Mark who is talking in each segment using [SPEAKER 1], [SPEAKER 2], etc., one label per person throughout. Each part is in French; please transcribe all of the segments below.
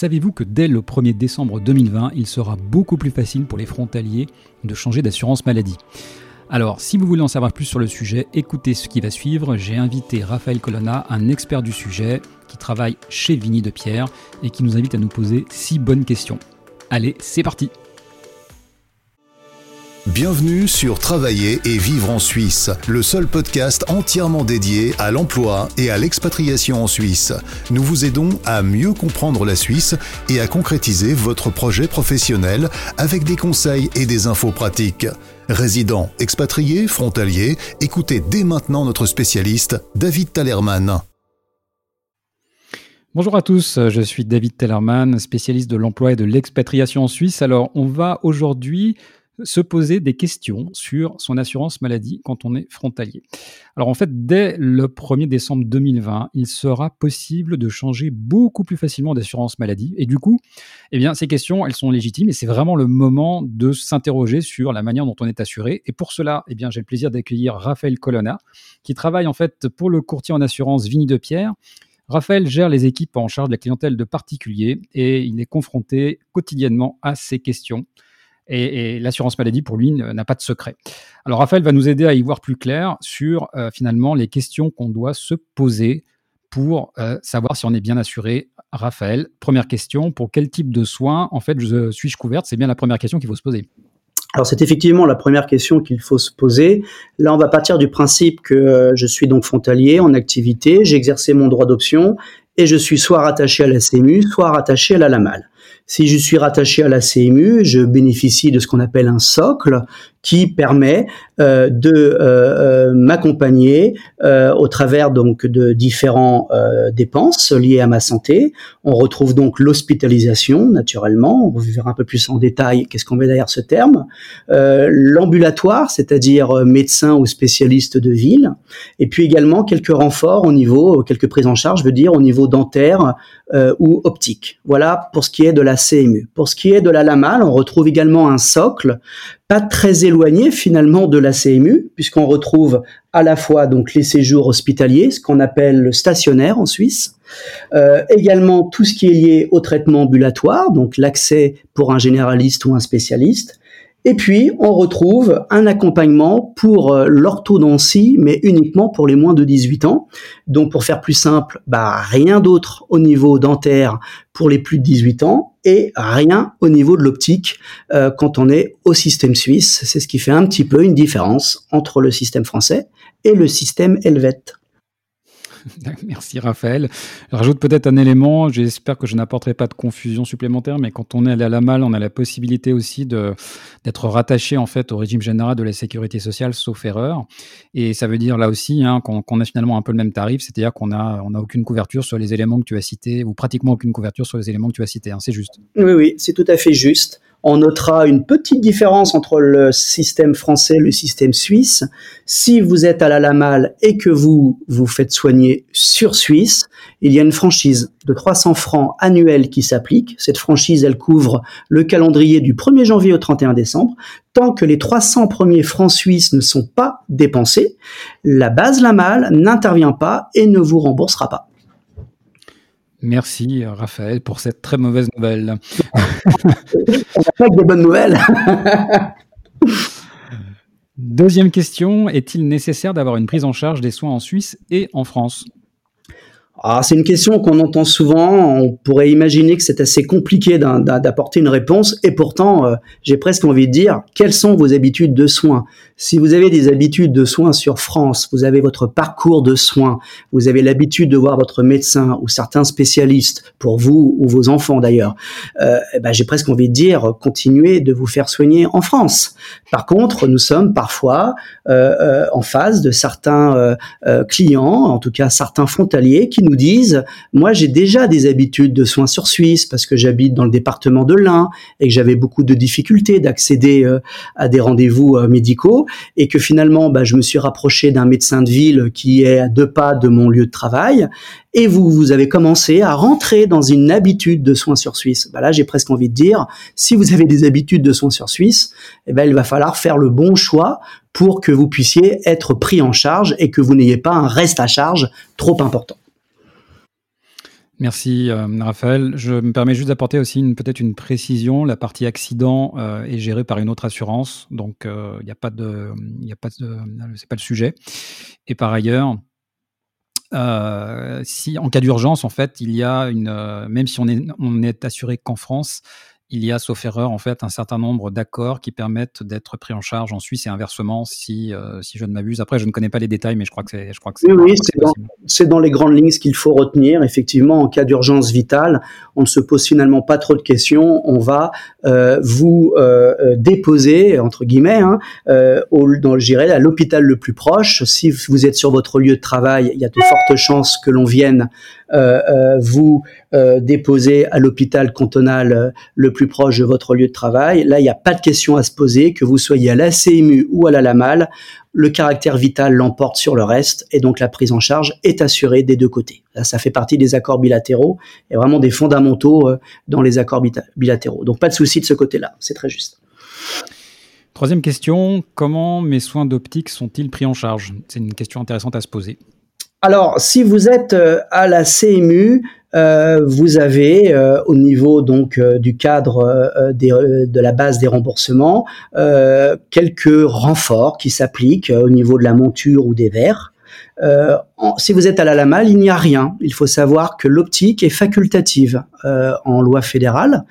[SPEAKER 1] Savez-vous que dès le 1er décembre 2020, il sera beaucoup plus facile pour les frontaliers de changer d'assurance maladie? Alors, si vous voulez en savoir plus sur le sujet, écoutez ce qui va suivre. J'ai invité Raphaël Colonna, un expert du sujet, qui travaille chez Vigny de Pierre et qui nous invite à nous poser six bonnes questions. Allez, c'est parti
[SPEAKER 2] Bienvenue sur Travailler et vivre en Suisse, le seul podcast entièrement dédié à l'emploi et à l'expatriation en Suisse. Nous vous aidons à mieux comprendre la Suisse et à concrétiser votre projet professionnel avec des conseils et des infos pratiques. Résidents, expatriés, frontaliers, écoutez dès maintenant notre spécialiste, David Talerman.
[SPEAKER 1] Bonjour à tous, je suis David Tellerman, spécialiste de l'emploi et de l'expatriation en Suisse. Alors, on va aujourd'hui se poser des questions sur son assurance maladie quand on est frontalier. Alors en fait, dès le 1er décembre 2020, il sera possible de changer beaucoup plus facilement d'assurance maladie. Et du coup, eh bien, ces questions, elles sont légitimes et c'est vraiment le moment de s'interroger sur la manière dont on est assuré. Et pour cela, eh bien, j'ai le plaisir d'accueillir Raphaël Colonna, qui travaille en fait pour le courtier en assurance Vigny de Pierre. Raphaël gère les équipes en charge de la clientèle de particuliers et il est confronté quotidiennement à ces questions et, l'assurance maladie pour lui n'a pas de secret. Alors Raphaël va nous aider à y voir plus clair sur euh, finalement les questions qu'on doit se poser pour euh, savoir si on est bien assuré. Raphaël, première question, pour quel type de soins en fait je, suis-je couverte? C'est bien la première question qu'il faut se poser.
[SPEAKER 3] Alors c'est effectivement la première question qu'il faut se poser. Là, on va partir du principe que euh, je suis donc frontalier en activité, j'ai exercé mon droit d'option et je suis soit rattaché à la CMU, soit rattaché à la LAMAL. Si je suis rattaché à la CMU, je bénéficie de ce qu'on appelle un socle qui permet euh, de euh, euh, m'accompagner au travers donc de différents dépenses liées à ma santé. On retrouve donc l'hospitalisation naturellement. On verra un peu plus en détail qu'est-ce qu'on met derrière ce terme. L'ambulatoire, c'est-à-dire médecin ou spécialiste de ville, et puis également quelques renforts au niveau, quelques prises en charge, je veux dire au niveau dentaire ou optique. Voilà pour ce qui est de la CMU. Pour ce qui est de la LAMAL, on retrouve également un socle pas très éloigné finalement de la CMU, puisqu'on retrouve à la fois donc les séjours hospitaliers, ce qu'on appelle le stationnaire en Suisse, euh, également tout ce qui est lié au traitement ambulatoire, donc l'accès pour un généraliste ou un spécialiste, et puis, on retrouve un accompagnement pour euh, l'orthodontie, mais uniquement pour les moins de 18 ans. Donc, pour faire plus simple, bah, rien d'autre au niveau dentaire pour les plus de 18 ans et rien au niveau de l'optique euh, quand on est au système suisse. C'est ce qui fait un petit peu une différence entre le système français et le système helvète.
[SPEAKER 1] Merci Raphaël. Je rajoute peut-être un élément, j'espère que je n'apporterai pas de confusion supplémentaire, mais quand on est à la malle, on a la possibilité aussi d'être rattaché en fait au régime général de la sécurité sociale, sauf erreur. Et ça veut dire là aussi hein, qu'on a finalement un peu le même tarif, c'est-à-dire qu'on n'a on a aucune couverture sur les éléments que tu as cités, ou pratiquement aucune couverture sur les éléments que tu as cités, hein, c'est juste.
[SPEAKER 3] Oui, oui, c'est tout à fait juste. On notera une petite différence entre le système français et le système suisse. Si vous êtes à la Lamal et que vous vous faites soigner sur Suisse, il y a une franchise de 300 francs annuels qui s'applique. Cette franchise, elle couvre le calendrier du 1er janvier au 31 décembre. Tant que les 300 premiers francs suisses ne sont pas dépensés, la base Lamal n'intervient pas et ne vous remboursera pas.
[SPEAKER 1] Merci Raphaël pour cette très mauvaise nouvelle.
[SPEAKER 3] On n'a pas que bonnes nouvelles.
[SPEAKER 1] Deuxième question, est-il nécessaire d'avoir une prise en charge des soins en Suisse et en France?
[SPEAKER 3] Ah, c'est une question qu'on entend souvent. On pourrait imaginer que c'est assez compliqué d'apporter une réponse. Et pourtant, euh, j'ai presque envie de dire, quelles sont vos habitudes de soins? Si vous avez des habitudes de soins sur France, vous avez votre parcours de soins, vous avez l'habitude de voir votre médecin ou certains spécialistes, pour vous ou vos enfants d'ailleurs, euh, eh ben, j'ai presque envie de dire, continuez de vous faire soigner en France. Par contre, nous sommes parfois euh, en face de certains clients, en tout cas certains frontaliers, qui disent, moi j'ai déjà des habitudes de soins sur Suisse parce que j'habite dans le département de l'Ain et que j'avais beaucoup de difficultés d'accéder euh, à des rendez-vous euh, médicaux et que finalement bah, je me suis rapproché d'un médecin de ville qui est à deux pas de mon lieu de travail et vous, vous avez commencé à rentrer dans une habitude de soins sur Suisse. Bah là, j'ai presque envie de dire, si vous avez des habitudes de soins sur Suisse, eh ben, il va falloir faire le bon choix pour que vous puissiez être pris en charge et que vous n'ayez pas un reste à charge trop important.
[SPEAKER 1] Merci Raphaël. Je me permets juste d'apporter aussi peut-être une précision. La partie accident est gérée par une autre assurance, donc il n'y a pas de, il a pas de, c'est pas le sujet. Et par ailleurs, si en cas d'urgence, en fait, il y a une, même si on est, on est assuré qu'en France, il y a, sauf erreur, en fait, un certain nombre d'accords qui permettent d'être pris en charge en Suisse et inversement, si, euh, si je ne m'abuse. Après, je ne connais pas les détails, mais je crois que c'est,
[SPEAKER 3] c'est. Oui, c'est dans, les grandes lignes ce qu'il faut retenir. Effectivement, en cas d'urgence vitale, on ne se pose finalement pas trop de questions. On va euh, vous euh, déposer entre guillemets hein, au, dans le à l'hôpital le plus proche. Si vous êtes sur votre lieu de travail, il y a de fortes chances que l'on vienne vous déposer à l'hôpital cantonal le plus proche de votre lieu de travail. Là, il n'y a pas de question à se poser, que vous soyez à la CMU ou à la LAMAL, le caractère vital l'emporte sur le reste et donc la prise en charge est assurée des deux côtés. Là, ça fait partie des accords bilatéraux et vraiment des fondamentaux dans les accords bilatéraux. Donc pas de souci de ce côté-là, c'est très juste.
[SPEAKER 1] Troisième question, comment mes soins d'optique sont-ils pris en charge? C'est une question intéressante à se poser.
[SPEAKER 3] Alors, si vous êtes euh, à la CMU, euh, vous avez euh, au niveau donc du cadre de la base des remboursements quelques renforts qui s'appliquent au niveau de la monture ou des verres. si vous êtes à la LAMAL, il n'y a rien. Il faut savoir que l'optique est facultative en loi fédérale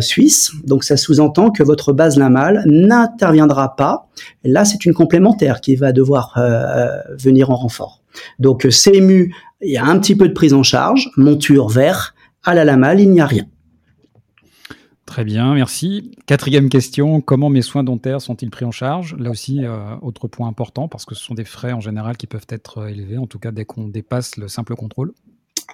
[SPEAKER 3] suisse. Donc ça sous-entend que votre base LAMAL n'interviendra pas. là, c'est une complémentaire qui va devoir venir en renfort. Donc euh, CMU, il y a un petit peu de prise en charge, monture vert, à la lamal, il n'y a rien.
[SPEAKER 1] Très bien, merci. Quatrième question, comment mes soins dentaires sont-ils pris en charge? Là aussi, euh, autre point important, parce que ce sont des frais en général qui peuvent être euh, élevés, en tout cas dès qu'on dépasse le simple contrôle.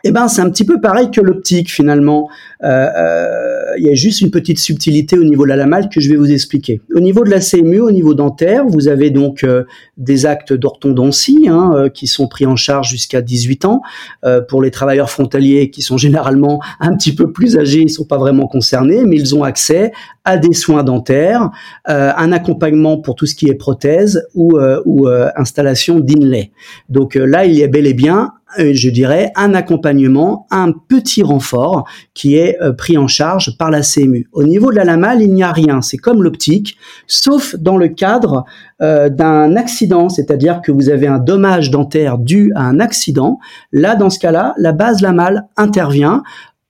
[SPEAKER 3] Eh ben, c'est un petit peu pareil que l'optique finalement. Euh, euh, il y a juste une petite subtilité au niveau de la lamale que je vais vous expliquer. Au niveau de la CMU, au niveau dentaire, vous avez donc euh, des actes d'orthodontie hein, qui sont pris en charge jusqu'à 18 ans. pour les travailleurs frontaliers qui sont généralement un petit peu plus âgés, ils sont pas vraiment concernés, mais ils ont accès à des soins dentaires, un accompagnement pour tout ce qui est prothèse ou, ou installation d'inlay. Donc là, il y a bel et bien je dirais, un accompagnement, un petit renfort qui est euh, pris en charge par la CMU. Au niveau de la LAMAL, il n'y a rien, c'est comme l'optique, sauf dans le cadre euh, d'un accident, c'est-à-dire que vous avez un dommage dentaire dû à un accident. Là, dans ce cas-là, la base LAMAL intervient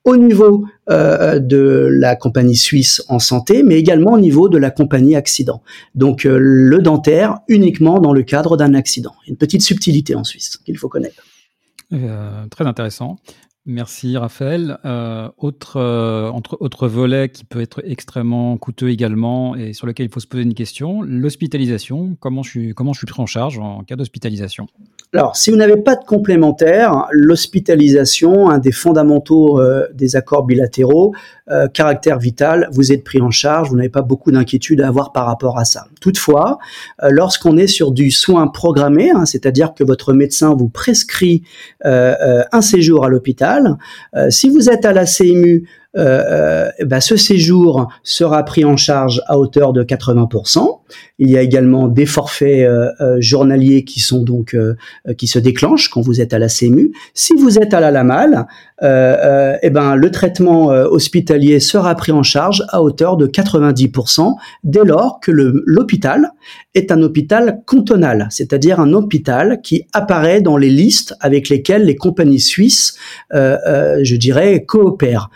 [SPEAKER 3] au niveau de la compagnie suisse en santé, mais également au niveau de la compagnie accident. Donc le dentaire uniquement dans le cadre d'un accident. Une petite subtilité en Suisse qu'il faut connaître.
[SPEAKER 1] Euh, très intéressant. Merci Raphaël. Euh, autre, euh, entre, autre volet qui peut être extrêmement coûteux également et sur lequel il faut se poser une question, l'hospitalisation. Comment je, suis, comment je suis pris en charge en cas d'hospitalisation?
[SPEAKER 3] Alors, si vous n'avez pas de complémentaire, l'hospitalisation, un des fondamentaux euh, des accords bilatéraux, euh, caractère vital, vous êtes pris en charge, vous n'avez pas beaucoup d'inquiétude à avoir par rapport à ça. Toutefois, euh, lorsqu'on est sur du soin programmé, hein, c'est-à-dire que votre médecin vous prescrit un séjour à l'hôpital, si vous êtes à la CMU, bah, ce séjour sera pris en charge à hauteur de 80%. Il y a également des forfaits euh, euh, journaliers qui sont donc euh, qui se déclenchent quand vous êtes à la CMU. Si vous êtes à la LAMAL, eh ben le traitement hospitalier sera pris en charge à hauteur de 90% dès lors que l'hôpital est un hôpital cantonal, c'est-à-dire un hôpital qui apparaît dans les listes avec lesquelles les compagnies suisses, je dirais, coopèrent.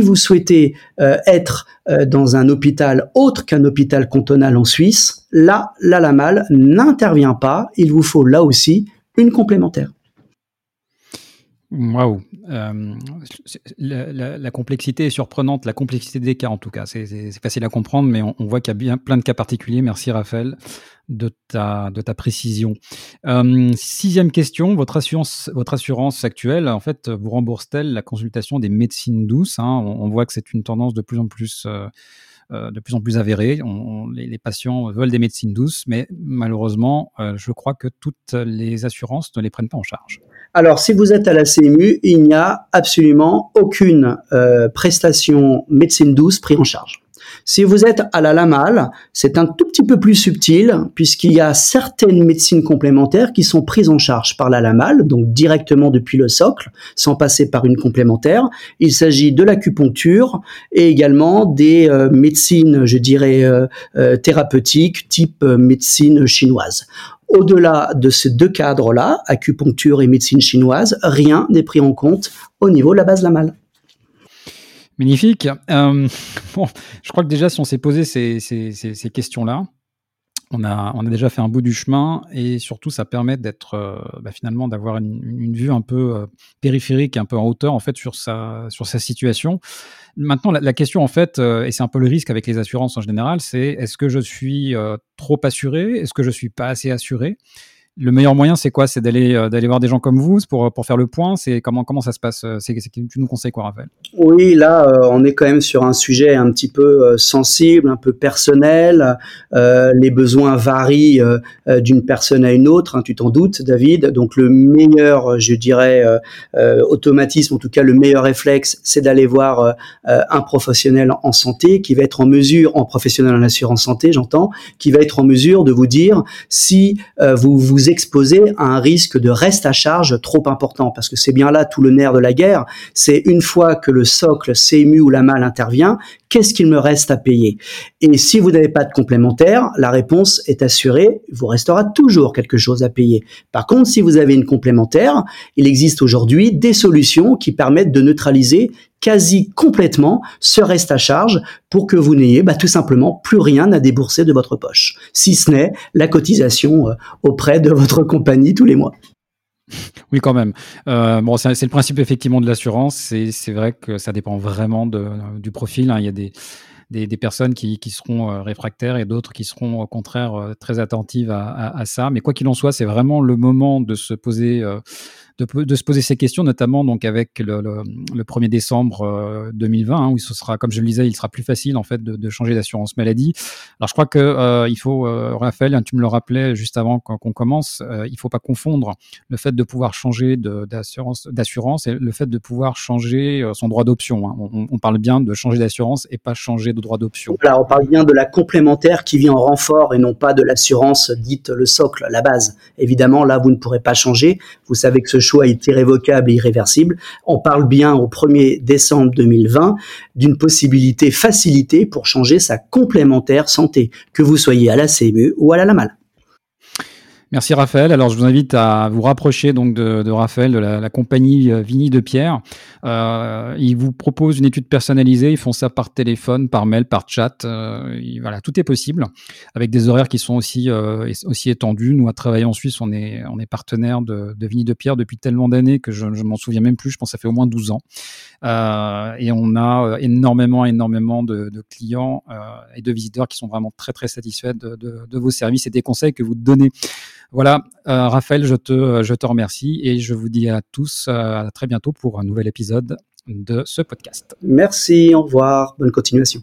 [SPEAKER 3] Vous souhaitez être dans un hôpital autre qu'un hôpital cantonal en Suisse, là, la LAMAL n'intervient pas. Il vous faut là aussi une complémentaire.
[SPEAKER 1] Waouh euh, la, complexité est surprenante, la complexité des cas en tout cas. C'est facile à comprendre, mais on, voit qu'il y a bien plein de cas particuliers. Merci Raphaël de ta, de ta précision. Euh, sixième question, votre assurance, actuelle, en fait, vous rembourse-t-elle la consultation des médecines douces hein? on, voit que c'est une tendance de plus en plus... Euh, de plus en plus avéré. les, patients veulent des médecines douces, mais malheureusement, je crois que toutes les assurances ne les prennent pas en charge.
[SPEAKER 3] Alors, si vous êtes à la CMU, il n'y a absolument aucune euh, prestation médecine douce prise en charge. Si vous êtes à la Lamal, c'est un tout petit peu plus subtil puisqu'il y a certaines médecines complémentaires qui sont prises en charge par la Lamal, donc directement depuis le socle, sans passer par une complémentaire. Il s'agit de l'acupuncture et également des euh, médecines, je dirais, euh, euh, thérapeutiques type médecine chinoise. Au-delà de ces deux cadres-là, acupuncture et médecine chinoise, rien n'est pris en compte au niveau de la base Lamal.
[SPEAKER 1] Magnifique. Euh, je crois que déjà, si on s'est posé ces, questions-là, on a, on a déjà fait un bout du chemin et surtout, ça permet d'être euh, bah, finalement d'avoir une, vue un peu euh, périphérique, un peu en hauteur en fait sur sa, sur sa situation. Maintenant, la, question en fait, et c'est un peu le risque avec les assurances en général, c'est est-ce que je suis trop assuré, est-ce que je suis pas assez assuré? Le meilleur moyen, c'est quoi? C'est d'aller euh, voir des gens comme vous pour, pour faire le point. C'est comment comment ça se passe euh, C'est tu nous conseilles quoi, Raphaël?
[SPEAKER 3] Oui, là, euh, on est quand même sur un sujet un petit peu sensible, un peu personnel. les besoins varient d'une personne à une autre. Hein, tu t'en doutes, David. Donc le meilleur, je dirais, automatisme, en tout cas le meilleur réflexe, c'est d'aller voir un professionnel en santé qui va être en mesure, en professionnel en assurance santé, j'entends, qui va être en mesure de vous dire si vous vous exposer à un risque de reste à charge trop important, parce que c'est bien là tout le nerf de la guerre, c'est une fois que le socle CMU ou la malle intervient, qu'est-ce qu'il me reste à payer? Et si vous n'avez pas de complémentaire, la réponse est assurée, vous restera toujours quelque chose à payer. Par contre, si vous avez une complémentaire, il existe aujourd'hui des solutions qui permettent de neutraliser quasi complètement ce reste à charge pour que vous n'ayez bah, tout simplement plus rien à débourser de votre poche, si ce n'est la cotisation euh, auprès de votre compagnie tous les mois.
[SPEAKER 1] Oui, quand même. Euh, bon, c'est le principe effectivement de l'assurance. C'est vrai que ça dépend vraiment du profil. Hein. Il y a des, des, personnes qui, qui, seront euh, réfractaires et d'autres qui seront au contraire très attentives à, ça. Mais quoi qu'il en soit, c'est vraiment le moment de se poser de, se poser ces questions, notamment donc avec le, le, 1er décembre 2020, euh, hein, où ce sera, comme je le disais, il sera plus facile en fait de, changer d'assurance maladie. Alors je crois que euh, il faut, euh, Raphaël, hein, tu me le rappelais juste avant qu'on commence, il faut pas confondre le fait de pouvoir changer d'assurance, d'assurance et le fait de pouvoir changer son droit d'option. Hein. On, parle bien de changer d'assurance et pas changer de droit d'option.
[SPEAKER 3] Là, on parle bien de la complémentaire qui vient en renfort et non pas de l'assurance dite le socle, la base. Évidemment, là, vous ne pourrez pas changer. Vous savez que ce choix est irrévocable et irréversible. On parle bien au 1er décembre 2020 d'une possibilité facilitée pour changer sa complémentaire santé, que vous soyez à la CMU ou à la LAMAL.
[SPEAKER 1] Merci Raphaël. Alors je vous invite à vous rapprocher donc de, Raphaël de la, compagnie euh, Vigny de Pierre. Euh, il vous propose une étude personnalisée. Ils font ça par téléphone, par mail, par chat. Euh, voilà, tout est possible avec des horaires qui sont aussi aussi étendus. Nous à travailler en Suisse, on est on est partenaire de, de de Pierre depuis tellement d'années que je, je m'en souviens même plus. Je pense que ça fait au moins 12 ans. et on a énormément énormément de, clients et de visiteurs qui sont vraiment très très satisfaits de, de vos services et des conseils que vous donnez. Voilà, euh, Raphaël, je te, je te remercie et je vous dis à tous euh, à très bientôt pour un nouvel épisode de ce podcast.
[SPEAKER 3] Merci, au revoir, bonne continuation.